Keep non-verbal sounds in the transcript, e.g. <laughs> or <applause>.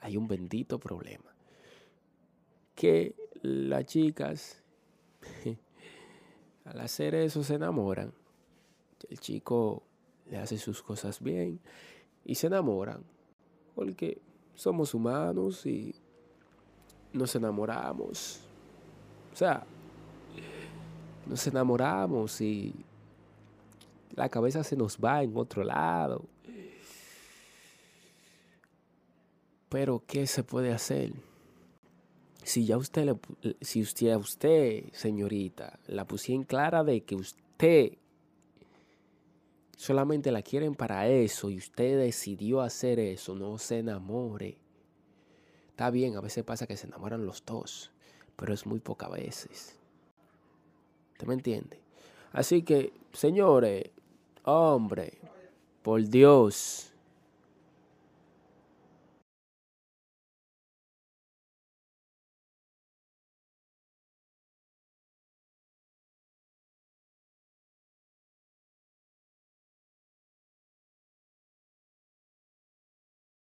hay un bendito problema. Que las chicas, <laughs> al hacer eso, se enamoran. El chico le hace sus cosas bien y se enamoran. Porque somos humanos y nos enamoramos. O sea, nos enamoramos y la cabeza se nos va en otro lado. Pero ¿qué se puede hacer? Si ya usted le, si usted a usted, señorita, la pusieron clara de que usted solamente la quieren para eso y usted decidió hacer eso, no se enamore. Está bien, a veces pasa que se enamoran los dos, pero es muy pocas veces. ¿Usted me entiende? Así que, señores, hombre, por Dios,